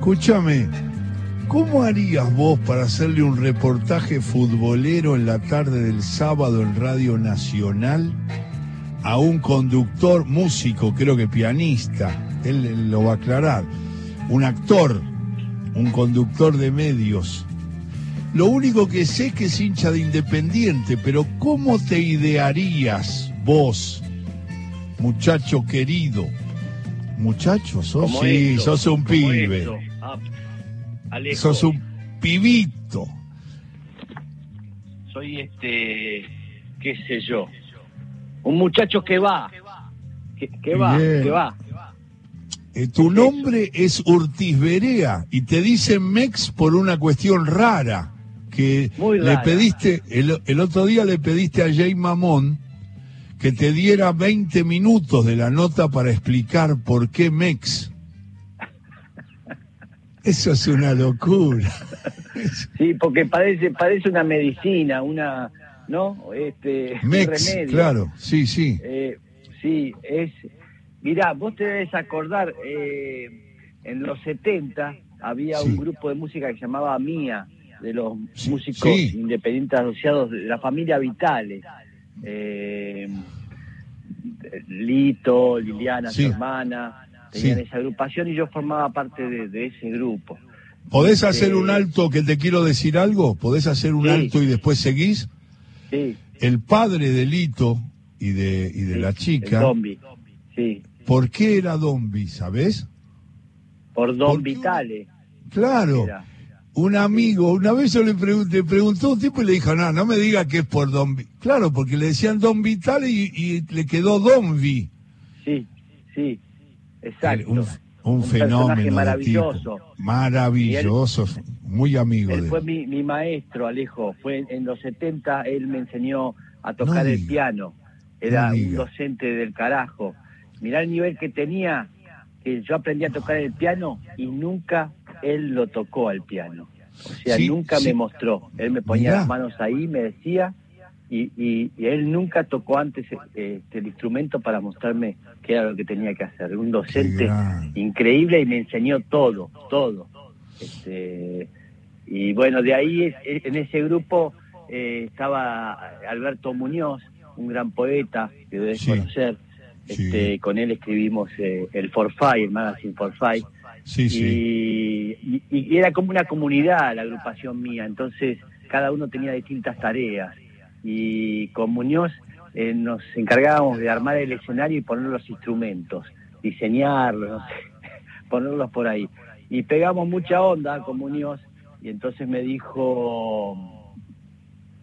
Escúchame, ¿cómo harías vos para hacerle un reportaje futbolero en la tarde del sábado en Radio Nacional a un conductor, músico, creo que pianista, él, él lo va a aclarar, un actor, un conductor de medios? Lo único que sé es que es hincha de Independiente, pero ¿cómo te idearías vos, muchacho querido? Muchacho, sos, sí, esto, sos un pibe. esto. Ah, Alejo, Sos un pibito. soy este, qué sé yo, un muchacho que va, que, que va, Bien. que va. Eh, tu nombre es Urtiz Berea y te dicen Mex por una cuestión rara. Que Muy le rara. pediste, el, el otro día le pediste a Jay Mamón que te diera 20 minutos de la nota para explicar por qué Mex. Eso es una locura. Sí, porque parece, parece una medicina, una, ¿no? Este, un remedio. claro, sí, sí. Eh, sí, es. Mirá, vos te debes acordar, eh, en los 70 había Sí. un grupo de música que se llamaba Mía, de los Sí, músicos sí. independientes asociados de la familia Vitales. Eh, Lito, Liliana, su hermana, tenían Sí. esa agrupación y yo formaba parte de, de ese grupo. ¿Podés Eh, hacer un alto que te quiero decir algo? ¿Podés hacer un Sí. alto y después seguís? Sí, El padre de Lito y de, y de sí, la el chica, Dombi, sí, ¿por qué era Dombi, sabés? por Don ¿Por? Vitale. Claro, era. un amigo, una vez yo le pregunté, preguntó a un tipo y le dijo, no, no me diga que es por Don Vi-". Claro, porque le decían Don Vital y, y le quedó Dombi. Sí, sí, exacto. Un, fenómeno. maravilloso. tipo. Maravilloso, muy amigo Él de fue mi, mi maestro, Alejo. Fue en, los 70, él me enseñó a tocar No el diga. piano. Era No un docente del carajo. Mirá el nivel que tenía, que yo aprendí a tocar el piano y nunca él lo tocó al piano. O sea, Sí, nunca sí. me mostró. Él me ponía Mirá. las manos ahí, me decía, y, y- y él nunca tocó antes este, el instrumento para mostrarme qué era lo que tenía que hacer. Un docente increíble y me enseñó todo, todo. Este, y bueno, de ahí en ese grupo eh, estaba Alberto Muñoz, un gran poeta que debes Sí. conocer. Sí. Este, Con él escribimos eh, el Forfait, el magazine Forfait. Sí, sí. Y, y- y era como una comunidad la agrupación mía, entonces cada uno tenía distintas tareas. Y con Muñoz eh, nos encargábamos de armar el escenario y poner los instrumentos, diseñarlos, no sé, ponerlos por ahí. Y pegamos mucha onda con Muñoz y entonces me dijo,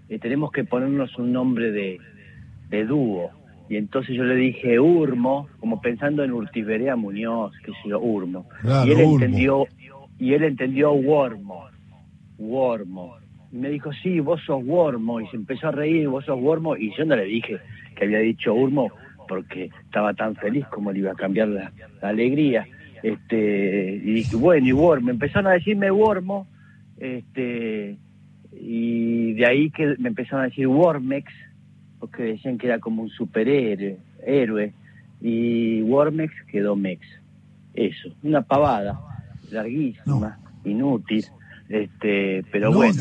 eh, tenemos que ponernos un nombre de, de dúo. Y entonces yo le dije Urmo, como pensando en Urtiberea Muñoz, que sé yo, Urmo. Claro, y él Urmo. entendió, y él entendió Wormo, Wormo. Y me dijo, sí, vos sos Wormo, y se empezó a reír, vos sos Wormo, y yo no le dije que había dicho Urmo porque estaba tan feliz como le iba a cambiar la, la alegría. Este, y dije, bueno, y Wormo, empezaron a decirme Wormo, este, y de ahí que me empezaron a decir Wormex, porque decían que era como un superhéroe, héroe, y Wormex quedó Mex. Eso, una pavada, larguísima, inútil, este, pero No, bueno.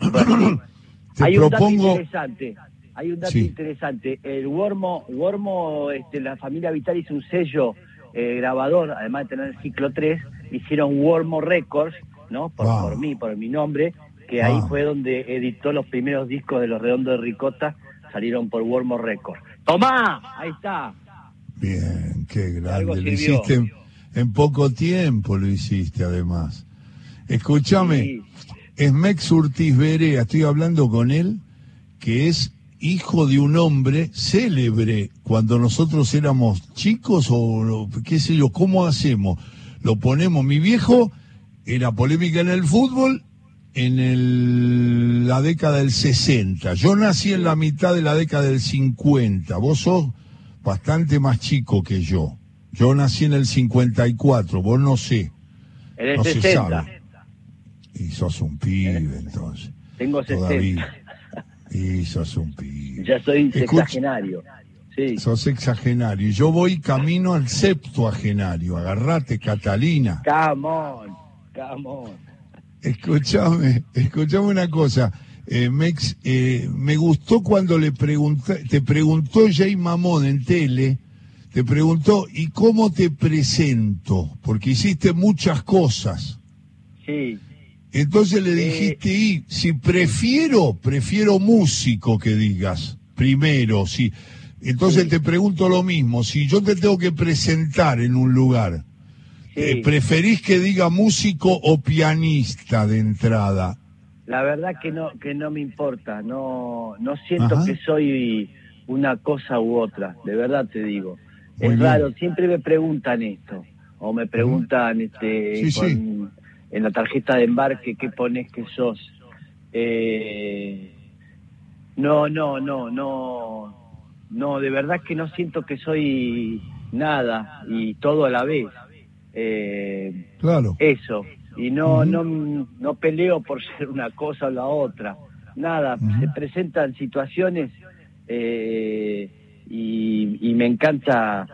te- bueno, Te hay un dato interesante, hay un dato Sí. interesante. El Wormo, Wormo, este, la familia Vital hizo un sello eh, grabador, además de tener el ciclo 3, hicieron Wormo Records, ¿no? Por, Wow. por mí, por mi nombre, que ahí fue donde editó los primeros discos de Los Redondos de Ricota, salieron por Wormo Records. ¡Tomá! Ahí está. bien, qué grande, lo hiciste en, en poco tiempo, lo hiciste además. Escúchame, Sí. es Mex Urtiz Berea, estoy hablando con él, que es hijo de un hombre célebre cuando nosotros éramos chicos o qué sé yo, ¿cómo hacemos? Lo ponemos, mi viejo era polémica en el fútbol en el- la década del 60. Yo nací en la mitad de la década del 50. Vos sos bastante más chico que yo. Yo nací en el 54, vos no sé, En el no se 60. sabe. Y sos un pibe entonces. Tengo 60. Todavía. Y sos un pibe. Ya soy Escucha. sexagenario. Sí. Sos sexagenario. Y yo voy camino al septuagenario. Agarrate, Catalina. Come on. Come Escuchame, escuchame una cosa. Eh, Mex, eh, me gustó cuando le pregunté, te preguntó Jay Mamón en tele, te preguntó, ¿y cómo te presento? Porque hiciste muchas cosas. Sí. Entonces le dijiste, y si prefiero, prefiero músico que digas, primero, sí. Entonces te pregunto lo mismo, si yo te tengo que presentar en un lugar, eh, ¿preferís que diga músico o pianista de entrada? La verdad que no que no me importa, no no siento que soy una cosa u otra, de verdad te digo. es raro, siempre me preguntan esto o me preguntan este en la tarjeta de embarque qué pones que sos. Eh, no, no, no, no, no, de verdad que no siento que soy nada y todo a la vez. Eh, claro. Eso. Y no, no, no peleo por ser una cosa o la otra. Nada, se presentan situaciones eh, y, me encanta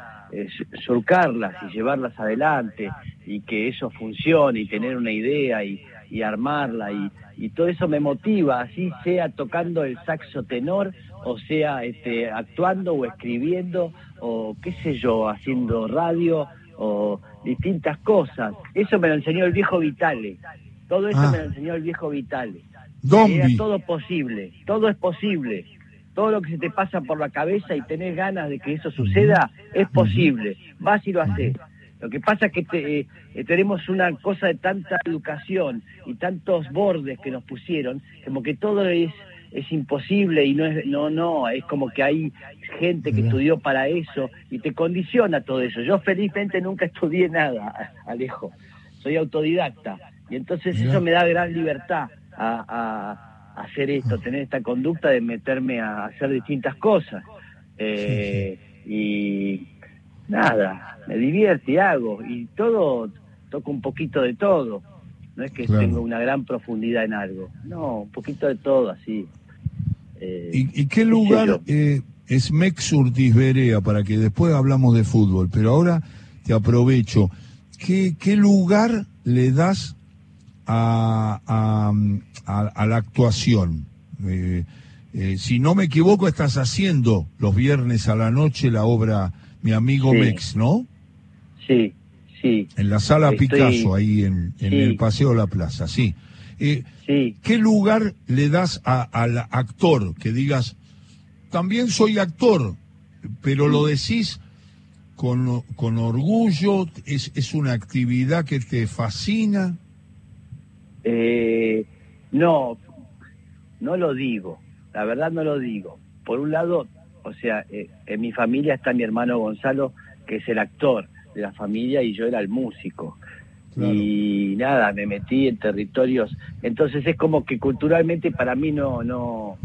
surcarlas y llevarlas adelante y que eso funcione y tener una idea y, y armarla y, y todo eso me motiva, así sea tocando el saxo tenor o sea este, actuando o escribiendo o qué sé yo, haciendo radio o distintas cosas. Eso me lo enseñó el viejo Vitale, todo eso ah. me lo enseñó el viejo Vitale. Era todo posible, todo es posible. Todo lo que se te pasa por la cabeza y tenés ganas de que eso suceda, es posible. Vas y lo haces. Lo que pasa es que eh, tenemos una cosa de tanta educación y tantos bordes que nos pusieron, como que todo es es imposible y no es no no es como que hay gente que estudió para eso y te condiciona todo eso. Yo felizmente nunca estudié nada Alejo. Soy autodidacta. Y entonces eso me da gran libertad a, hacer esto tener esta conducta de meterme a hacer distintas cosas eh, y nada, me divierte y hago, y todo, toco un poquito de todo. No es que tengo una gran profundidad en algo, no, un poquito de todo así. Eh, ¿Y, qué lugar eh, es Mexurtis Berea para que después hablamos de fútbol? Pero ahora te aprovecho. ¿Qué, qué lugar le das a, a, la actuación? Eh, si no me equivoco, estás haciendo los viernes a la noche la obra mi amigo Mex, ¿no? Sí, sí. En la sala Picasso, ahí en, el Paseo de la Plaza, sí. Eh, sí. ¿Qué lugar le das al actor? Que digas, también soy actor, pero lo decís con, con orgullo, es, es una actividad que te fascina. Eh, no, no lo digo, la verdad no lo digo. Por un lado, o sea, eh, en mi familia está mi hermano Gonzalo, que es el actor de la familia, y yo era el músico. Y nada, me metí en territorios. Entonces es como que culturalmente para mí no, no,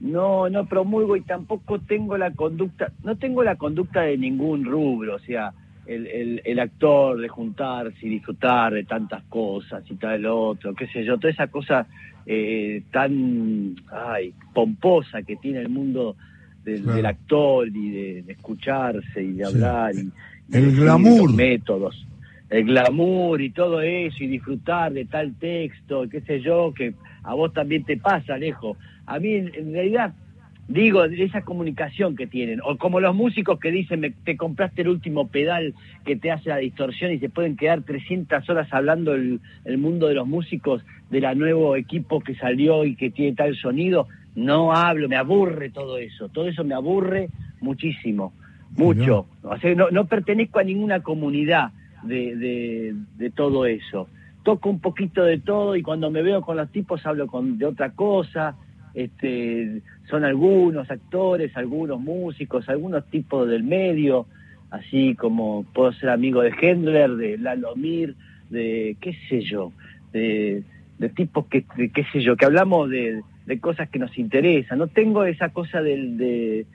no, no promulgo y tampoco tengo la conducta, no tengo la conducta de ningún rubro, o sea, el, el, actor de juntarse y disfrutar de tantas cosas y tal otro, qué sé yo, toda esa cosa eh, tan ay, pomposa que tiene el mundo del, actor y de, escucharse y de hablar y, el glamour. métodos. El glamour y todo eso y disfrutar de tal texto qué sé yo que a vos también te pasa Alejo. A mí en, realidad digo esa comunicación que tienen o como los músicos que dicen me, te compraste el último pedal que te hace la distorsión y se pueden quedar 300 horas hablando el, el mundo de los músicos de la nuevo equipo que salió y que tiene tal sonido no hablo, me aburre todo eso, todo eso me aburre muchísimo, mucho. no, no, pertenezco a ninguna comunidad de, de, todo eso. Toco un poquito de todo y cuando me veo con los tipos hablo con, de otra cosa. Este, son algunos actores, algunos músicos, algunos tipos del medio, así como puedo ser amigo de Hendler, de Lalo Mir, de qué sé yo, de, de tipos que, qué sé yo, que hablamos de, de cosas que nos interesan. No tengo esa cosa del de,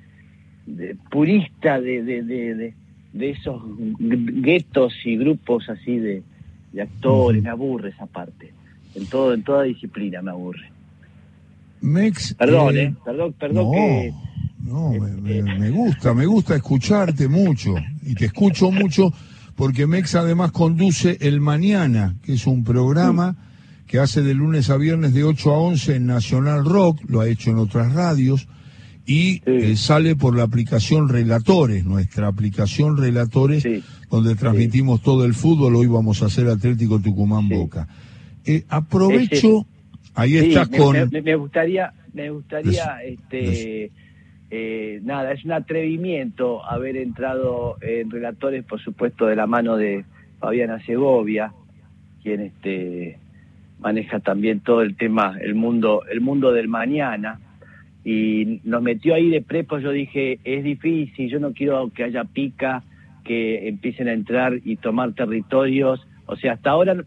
purista de, esos guetos y grupos así de, actores. Me aburre esa parte. En todo, en toda disciplina me aburre. Mex, perdón, eh, eh perdón, perdón que no, me, me, gusta, me gusta escucharte mucho y te escucho mucho porque Mex además conduce El Mañana, que es un programa que hace de lunes a viernes de 8 a 11 en Nacional Rock, lo ha hecho en otras radios, y eh, sale por la aplicación Relatores, nuestra aplicación Relatores, donde transmitimos todo el fútbol, hoy vamos a hacer Atlético Tucumán Boca. Eh, aprovecho, ahí estás con... Me, gustaría, me gustaría, este... Eh, nada, es un atrevimiento haber entrado en relatores, por supuesto, de la mano de Fabiana Segovia, quien este, maneja también todo el tema, el mundo, el mundo del mañana, y nos metió ahí de prepo, yo dije, es difícil, yo no quiero que haya pica, que empiecen a entrar y tomar territorios, o sea, hasta ahora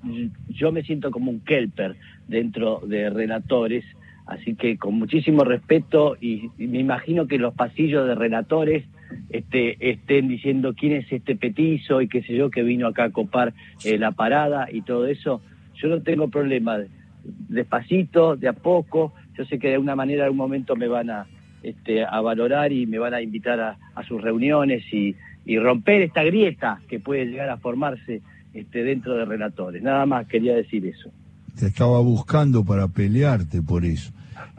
yo me siento como un kelper dentro de relatores, Así que con muchísimo respeto y, me imagino que los pasillos de relatores este, estén diciendo quién es este petizo y qué sé yo que vino acá a copar eh, la parada y todo eso. Yo no tengo problema, despacito, de a poco. Yo sé que de alguna manera, en algún momento me van a, este, a valorar y me van a invitar a, sus reuniones y, y, romper esta grieta que puede llegar a formarse este, dentro de relatores. Nada más quería decir eso. Te estaba buscando para pelearte por eso.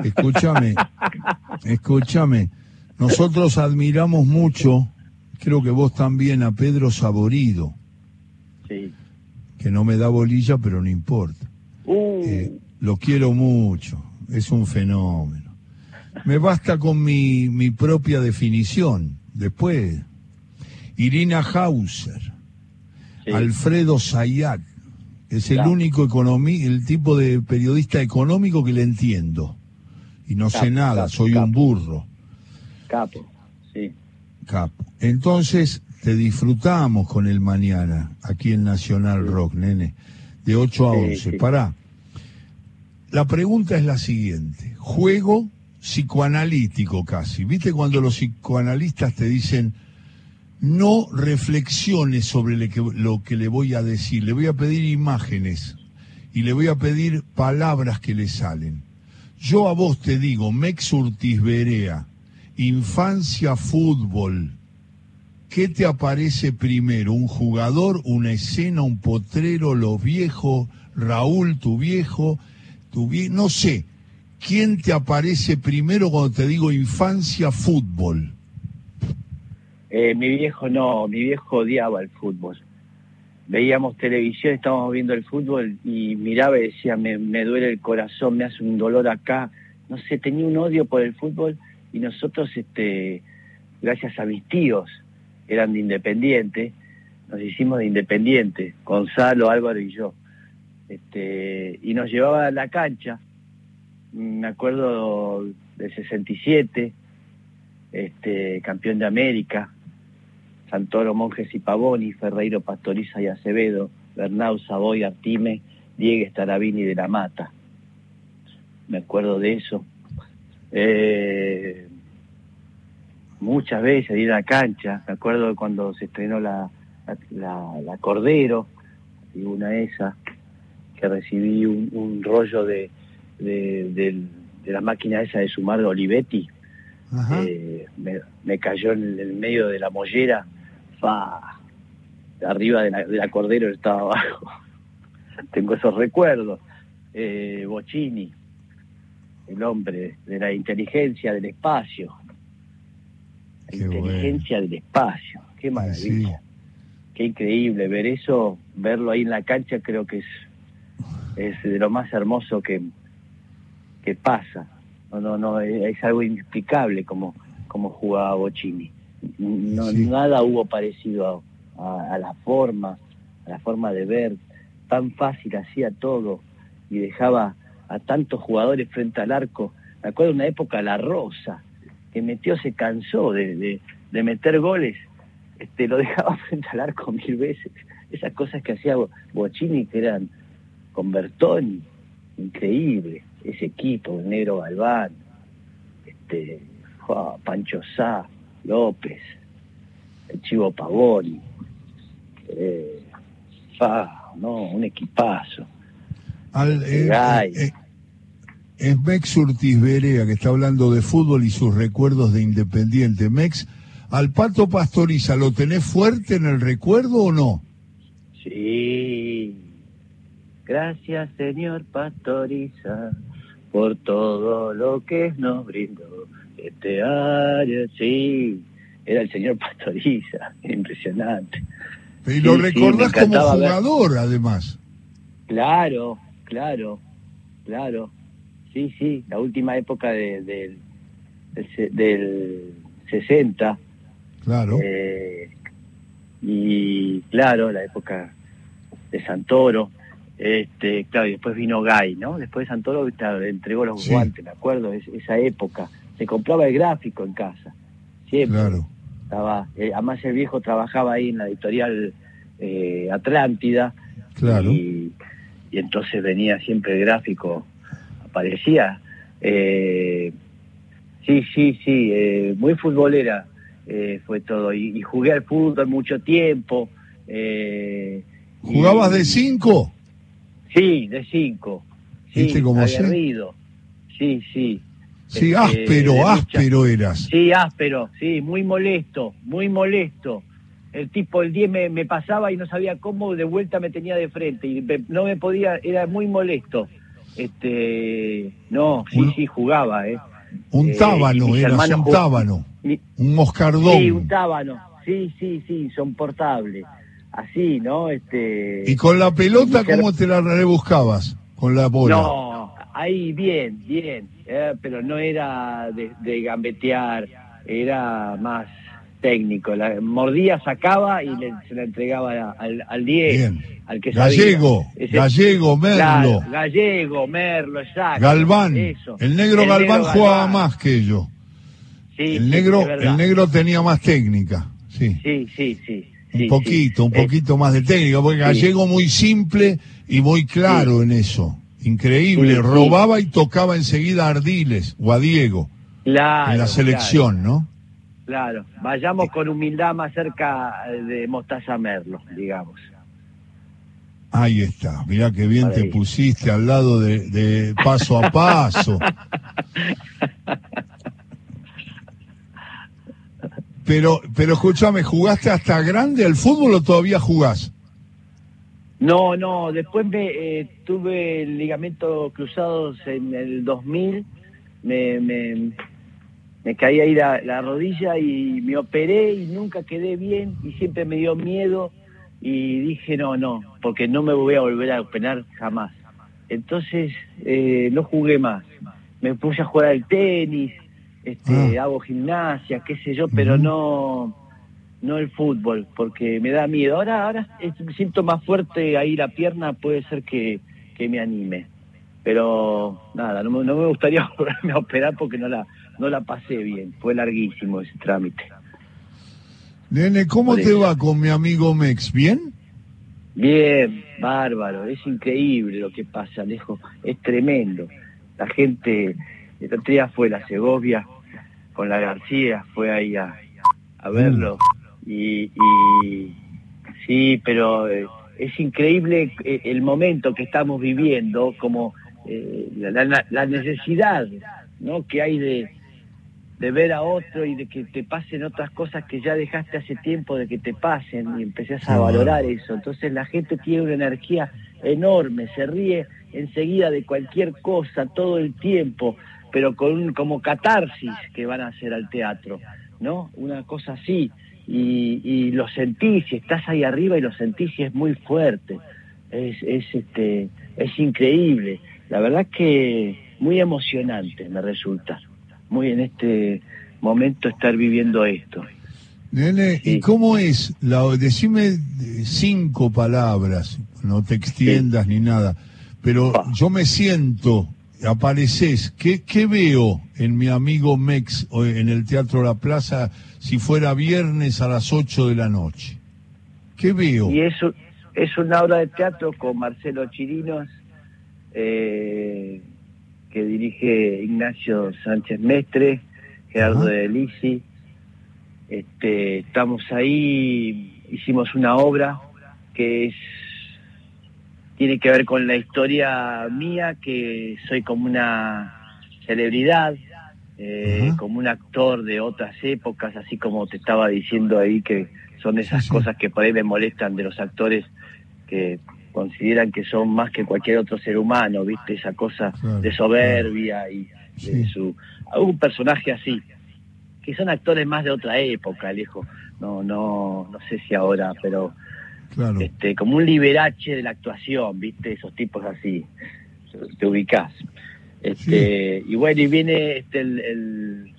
Escúchame, escúchame. Nosotros admiramos mucho, creo que vos también, a Pedro Saborido. Sí. Que no me da bolilla, pero no importa. Uh. Eh, lo quiero mucho, es un fenómeno. Me basta con mi, mi propia definición. Después, Irina Hauser, Alfredo Sayat, es el único economí, el tipo de periodista económico que le entiendo y no sé nada, soy un burro. Capo, sí. Capo. Entonces te disfrutamos con el mañana, aquí en Nacional Rock, nene, de 8 a 11. Pará. La pregunta es la siguiente. Juego psicoanalítico casi. ¿Viste cuando los psicoanalistas te dicen, no reflexiones sobre lo que le voy a decir, le voy a pedir imágenes y le voy a pedir palabras que le salen? Yo a vos te digo, Mex infancia fútbol, ¿qué te aparece primero? ¿Un jugador, una escena, un potrero, los viejos, Raúl, tu viejo, tu viejo, no sé. ¿Quién te aparece primero cuando te digo infancia fútbol? Eh, mi viejo no, mi viejo odiaba el fútbol veíamos televisión, estábamos viendo el fútbol y miraba y decía, me, duele el corazón, me hace un dolor acá. No sé, tenía un odio por el fútbol y nosotros, este, gracias a mis tíos, eran de Independiente, nos hicimos de Independiente, Gonzalo, Álvaro y yo. Este, y nos llevaba a la cancha, me acuerdo del 67, este, campeón de América, Santoro, Monjes y Pavoni, Ferreiro, Pastoriza y Acevedo, Bernau, Savoy, Artime, Diegues, Tarabini de la Mata. Me acuerdo de eso. Eh, muchas veces ir a la cancha, me acuerdo de cuando se estrenó la, la, Cordero, y una esa, que recibí un, rollo de, de, la máquina esa de sumar de Olivetti, eh, me, cayó en el medio de la mollera fa, arriba de la, Cordero estaba abajo. Tengo esos recuerdos. Eh, Bocini, el hombre de la inteligencia del espacio. La inteligencia del espacio. Qué maravilla. Qué increíble ver eso, verlo ahí en la cancha, creo que es, es de lo más hermoso que, que pasa. No, no, no, es algo inexplicable como, como jugaba Bocini no, nada hubo parecido a, la forma, a la forma de ver, tan fácil hacía todo y dejaba a tantos jugadores frente al arco. Me acuerdo una época La Rosa, que metió, se cansó de, de, meter goles, este, lo dejaba frente al arco mil veces. Esas cosas que hacía Bochini que eran con Bertoni, increíble, ese equipo, el negro Galván, este, Pancho Sá, López, el Chivo Pavoni, eh, no, un equipazo. Al, eh, eh, es Mex Urtiz Berea que está hablando de fútbol y sus recuerdos de Independiente. Mex, ¿al Pato Pastoriza lo tenés fuerte en el recuerdo o no? Sí. Gracias, señor Pastoriza, por todo lo que nos brindó este año. Sí, era el señor Pastoriza, impresionante. Y lo recordás como jugador, además. Claro, claro, claro. Sí, sí, la última época de, del, del 60. Claro. Eh, y claro, la época de Santoro. Este, claro, y después vino Gay, ¿no? Después de Santoro le entregó los guantes, me acuerdo, es, esa época. Se compraba el gráfico en casa, siempre. Claro. Estaba, eh, además el viejo trabajaba ahí en la editorial eh, Atlántida. Claro. Y, entonces venía siempre el gráfico, aparecía. Eh, sí, sí, sí, eh, muy futbolera eh, fue todo. Y, jugué al fútbol mucho tiempo. Eh, ¿Jugabas de cinco? Sí, de cinco. Sí, ¿Viste cómo aguerrido. Sí, sí. Sí, este, áspero, áspero eras. Sí, áspero, sí, muy molesto, muy molesto. El tipo, el 10 me, me, pasaba y no sabía cómo, de vuelta me tenía de frente y no me podía, era muy molesto. Este, no, sí, sí, jugaba, ¿eh? Un eh, tábano, eras un tábano, un moscardón. Sí, un tábano, sí, sí, sí, son portables. Así, ¿no? Este, ¿Y con la pelota cómo te la rebuscabas? Con la bola. No, ahí bien, bien, eh, pero no era de, gambetear, era más técnico. La mordía, sacaba y se la entregaba al, al 10, al que Gallego, Gallego, Merlo. gallego, Merlo, exacto. Galván. El negro Galván jugaba más que yo. Sí, el negro, el negro tenía más técnica. Sí, sí, sí. sí un poquito, un poquito más de técnica, porque Gallego muy simple y muy claro en eso. Increíble, robaba y tocaba enseguida a Ardiles o a Diego en la selección, ¿no? Claro, vayamos con humildad más cerca de Mostaza Merlo, digamos. Ahí está, mira qué bien te pusiste al lado de paso a paso. Pero, pero escúchame, ¿jugaste hasta grande al fútbol o todavía jugás? No, no, después me eh, tuve el ligamento cruzados en el 2000, me, me, me caí ahí la, la, rodilla y me operé y nunca quedé bien y siempre me dio miedo y dije no, no, porque no me voy a volver a operar jamás. Entonces eh, no jugué más, me puse a jugar al tenis, este, ah. hago gimnasia, qué sé yo, pero no no el fútbol, porque me da miedo. Ahora ahora siento más fuerte ahí la pierna, puede ser que, me anime. Pero nada, no, me gustaría volverme a operar porque no la, no la pasé bien, fue larguísimo ese trámite. Nene, ¿cómo te va con mi amigo Mex? ¿Bien? Bien, bárbaro, es increíble lo que pasa, Alejo, es tremendo. La gente, el otro día fue la Segovia, con la García, fue ahí a, verlo. Y, sí, pero eh, es increíble eh, el momento que estamos viviendo, como eh, la, necesidad ¿no? que hay de, de ver a otro y de que te pasen otras cosas que ya dejaste hace tiempo de que te pasen y empecés a valorar eso. Entonces la gente tiene una energía enorme, se ríe enseguida de cualquier cosa todo el tiempo pero con como catarsis que van a hacer al teatro, ¿no? Una cosa así. Y, y lo sentís, y estás ahí arriba y lo sentís y es muy fuerte. Es, es, este, es increíble. La verdad que muy emocionante me resulta. Muy en este momento estar viviendo esto. Nene, ¿y cómo es? La, decime cinco palabras, no te extiendas ni nada, pero yo me siento apareces, ¿qué, ¿qué veo en mi amigo Mex en el Teatro La Plaza si fuera viernes a las 8 de la noche? ¿Qué veo? Y eso es una obra de teatro con Marcelo Chirinos, eh, que dirige Ignacio Sánchez Mestre, Gerardo de Lisi. Este, estamos ahí, hicimos una obra que es tiene que ver con la historia mía, que soy como una celebridad, eh, como un actor de otras épocas, así como te estaba diciendo ahí, que son esas cosas que por ahí me molestan de los actores que consideran que son más que cualquier otro ser humano, ¿viste? Esa cosa Claro, de soberbia y de Sí. su... algún personaje así, que son actores más de otra época, Alejo. No, no, no sé si ahora, pero Claro. este, como un liberache de la actuación, ¿viste? Esos tipos así, te ubicás. Este, Y bueno, y viene este, el, el-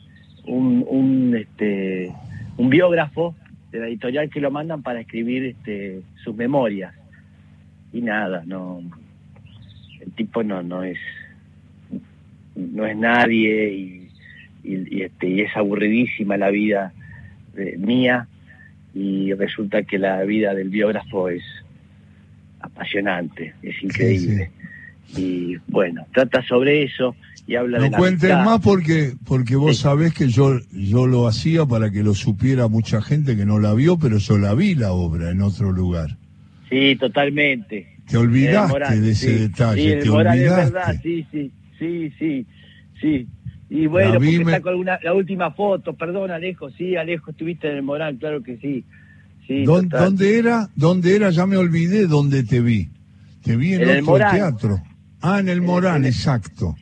un, un, este, un biógrafo de la editorial que lo mandan para escribir este, sus memorias. Y nada, no, el tipo no, no es, no es nadie y, y, y, este, y es aburridísima la vida eh, mía y resulta que la vida del biógrafo es apasionante, es increíble. Y bueno, trata sobre eso y habla de No cuentes amistad. más porque porque vos Sí. sabés que yo yo lo hacía para que lo supiera mucha gente que no la vio, pero yo la vi la obra en otro lugar. Sí, totalmente. Te olvidaste de ese detalle, te Morán es olvidaste. verdad, sí, sí, sí, sí, sí. Y bueno, La porque me- saco alguna, la última foto, perdón Alejo, sí, Alejo, estuviste en el Morán, claro que sí. sí ¿Dónde, era? ¿Dónde era? Ya me olvidé dónde te vi. Te vi en, En el otro Morán. teatro. Ah, en el Morán, en el- exacto.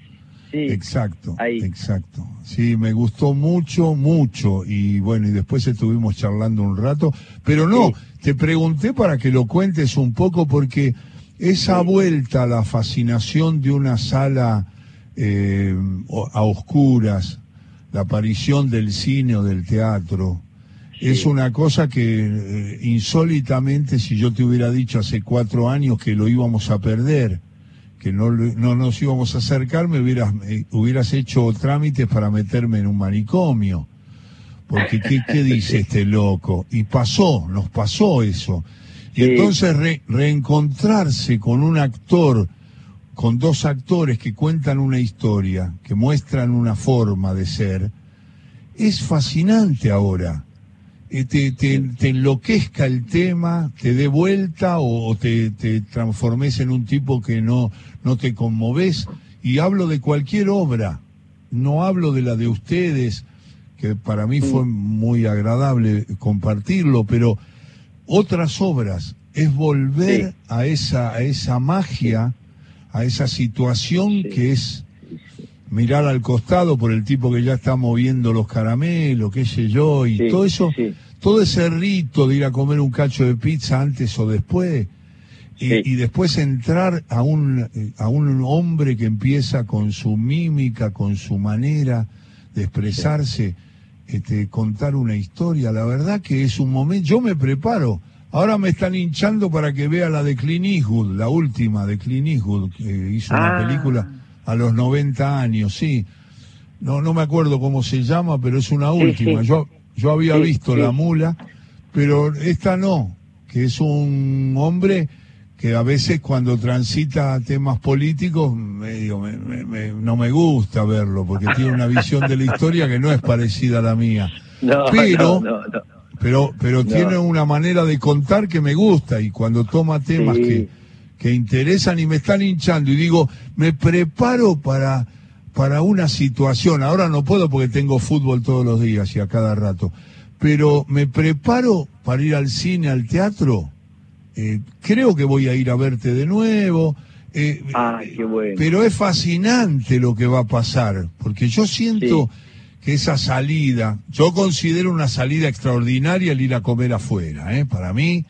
Sí, Exacto, ahí. exacto. Sí, me gustó mucho, mucho. Y bueno, y después estuvimos charlando un rato. Pero no, Sí. te pregunté para que lo cuentes un poco porque esa Sí. vuelta a la fascinación de una sala eh, a oscuras, la aparición del cine o del teatro, Sí. es una cosa que eh, insólitamente, si yo te hubiera dicho hace cuatro años que lo íbamos a perder, que no, no nos íbamos a acercar, me hubieras, me hubieras hecho trámites para meterme en un manicomio. Porque, ¿qué, qué dice este loco? Y pasó, nos pasó eso. Y Sí. entonces re- reencontrarse con un actor, con dos actores que cuentan una historia, que muestran una forma de ser, es fascinante ahora. Eh, te, te- te enloquezca el tema, te dé vuelta o, o te, te transformes en un tipo que no, no te conmoves. Y hablo de cualquier obra, no hablo de la de ustedes, que para mí fue muy agradable compartirlo, pero otras obras, es volver Sí. a, esa, a esa magia, a esa situación que es mirar al costado por el tipo que ya está moviendo los caramelos, qué sé yo, y Sí, todo eso, sí. todo ese rito de ir a comer un cacho de pizza antes o después, y, Sí. y después entrar a un, eh, a un hombre que empieza con su mímica, con su manera de expresarse, este, contar una historia, la verdad que es un momento, yo me preparo, ahora me están hinchando para que vea la de Clint Eastwood, la última de Clint Eastwood, que hizo una Ah. película a los 90 años, sí. No, no me acuerdo cómo se llama, pero es una última. sí. Yo, yo había Sí, visto. La Mula, pero esta no, que es un hombre que a veces cuando transita temas políticos medio me- me- me- no me gusta verlo, porque tiene una visión de la historia que no es parecida a la mía. No, Pero- no, no, no. Pero, pero No. tiene una manera de contar que me gusta y cuando toma temas Sí. que, que interesan y me están hinchando y digo, me preparo para, para una situación. Ahora no puedo porque tengo fútbol todos los días y a cada rato. Pero me preparo para ir al cine, al teatro. Eh, creo que voy a ir a verte de nuevo. Eh, Ay, qué bueno. pero es fascinante lo que va a pasar, porque yo siento que esa salida, yo considero una salida extraordinaria el ir a comer afuera, ¿eh? para mí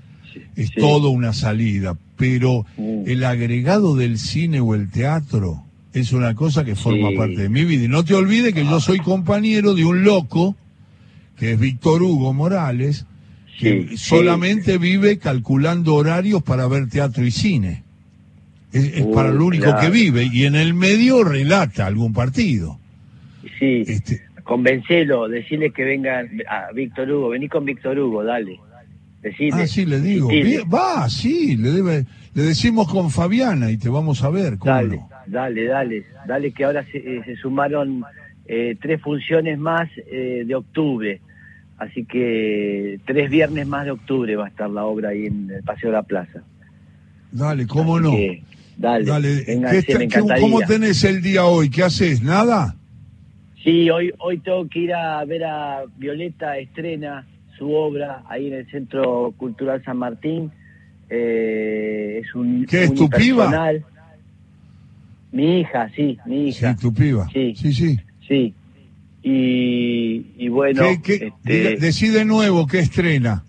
es sí. todo una salida, pero Mm. el agregado del cine o el teatro es una cosa que forma Sí. parte de mi vida. Y no te olvides que yo soy compañero de un loco, que es Víctor Hugo Morales, que Sí, solamente vive calculando horarios para ver teatro y cine. Es, es Uh, para lo único claro. que vive. Y en el medio relata algún partido. Sí, Este, convencelo, decirle que vengan a Víctor Hugo, vení con Víctor Hugo, dale. Decirle. ah, sí, le digo. va, sí, le, debe, le decimos con Fabiana y te vamos a ver. ¿cómo Dale, no? dale, dale, dale que ahora se, eh, se sumaron eh, tres funciones más eh, de octubre, así que tres viernes más de octubre va a estar la obra ahí en el Paseo de la Plaza. Dale, ¿cómo Así no? que, dale, Dale, venga, ¿qué está- me. ¿cómo tenés el día hoy? ¿Qué haces? ¿Nada? Sí, hoy, hoy tengo que ir a ver a Violeta Estrena su obra ahí en el Centro Cultural San Martín, eh, es un ¿Qué es tu piba? Mi hija, sí, mi hija. Sí, tu piba. Sí. Sí, sí. Sí. Y, y bueno, ¿Qué, qué- este, decí de nuevo qué estrena.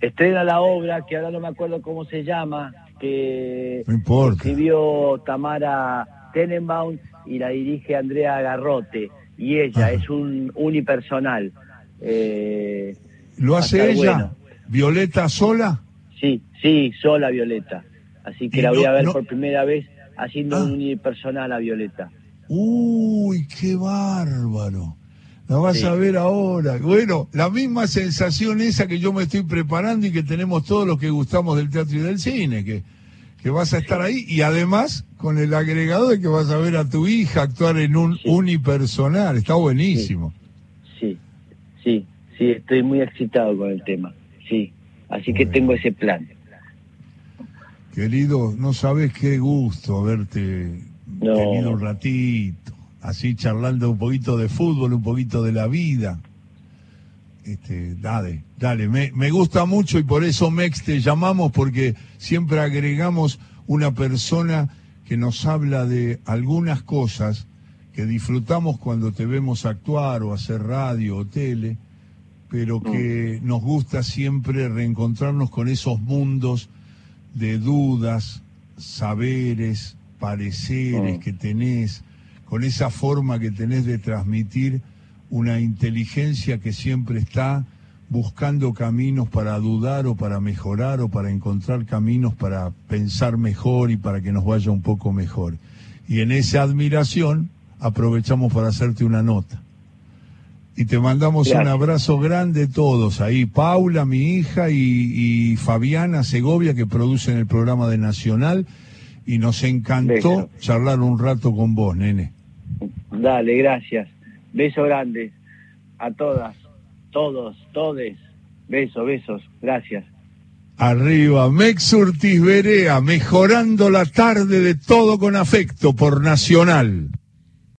estrena la obra, que ahora no me acuerdo cómo se llama, que No importa. escribió Tamara Tenenbaum y la dirige Andrea Garrote. Y ella Ajá. es un unipersonal. Eh, ¿Lo hace ella? bueno. ¿Violeta sola? sí, sí, sola Violeta. Así que Y la voy no- a ver no- por primera vez haciendo Ah. un unipersonal a Violeta. Uy, qué bárbaro. La vas Sí. a ver ahora. Bueno, la misma sensación esa que yo me estoy preparando y que tenemos todos los que gustamos del teatro y del cine, que, que vas a estar ahí y además con el agregado de que vas a ver a tu hija actuar en un Sí. unipersonal. Está buenísimo. Sí, sí, sí, estoy muy excitado con el tema. Sí, así que Bueno. tengo ese plan. Querido, no sabes qué gusto haberte No. tenido un ratito, así charlando un poquito de fútbol, un poquito de la vida. Este, dale, dale, me, me gusta mucho y por eso Mex te llamamos porque siempre agregamos una persona que nos habla de algunas cosas que disfrutamos cuando te vemos actuar o hacer radio o tele, pero que nos gusta siempre reencontrarnos con esos mundos de dudas, saberes, pareceres Mm. que tenés, con esa forma que tenés de transmitir una inteligencia que siempre está buscando caminos para dudar o para mejorar o para encontrar caminos para pensar mejor y para que nos vaya un poco mejor. Y en esa admiración aprovechamos para hacerte una nota. Y te mandamos un abrazo grande todos ahí. Paula, mi hija, y, y Fabiana Segovia, que producen el programa de Nacional. Y nos encantó charlar un rato con vos, nene. Dale, gracias. Beso grande a todas, todos, todes. Besos, besos. Gracias. Arriba, Mex Urtiz Berea, mejorando la tarde de todo con afecto por Nacional.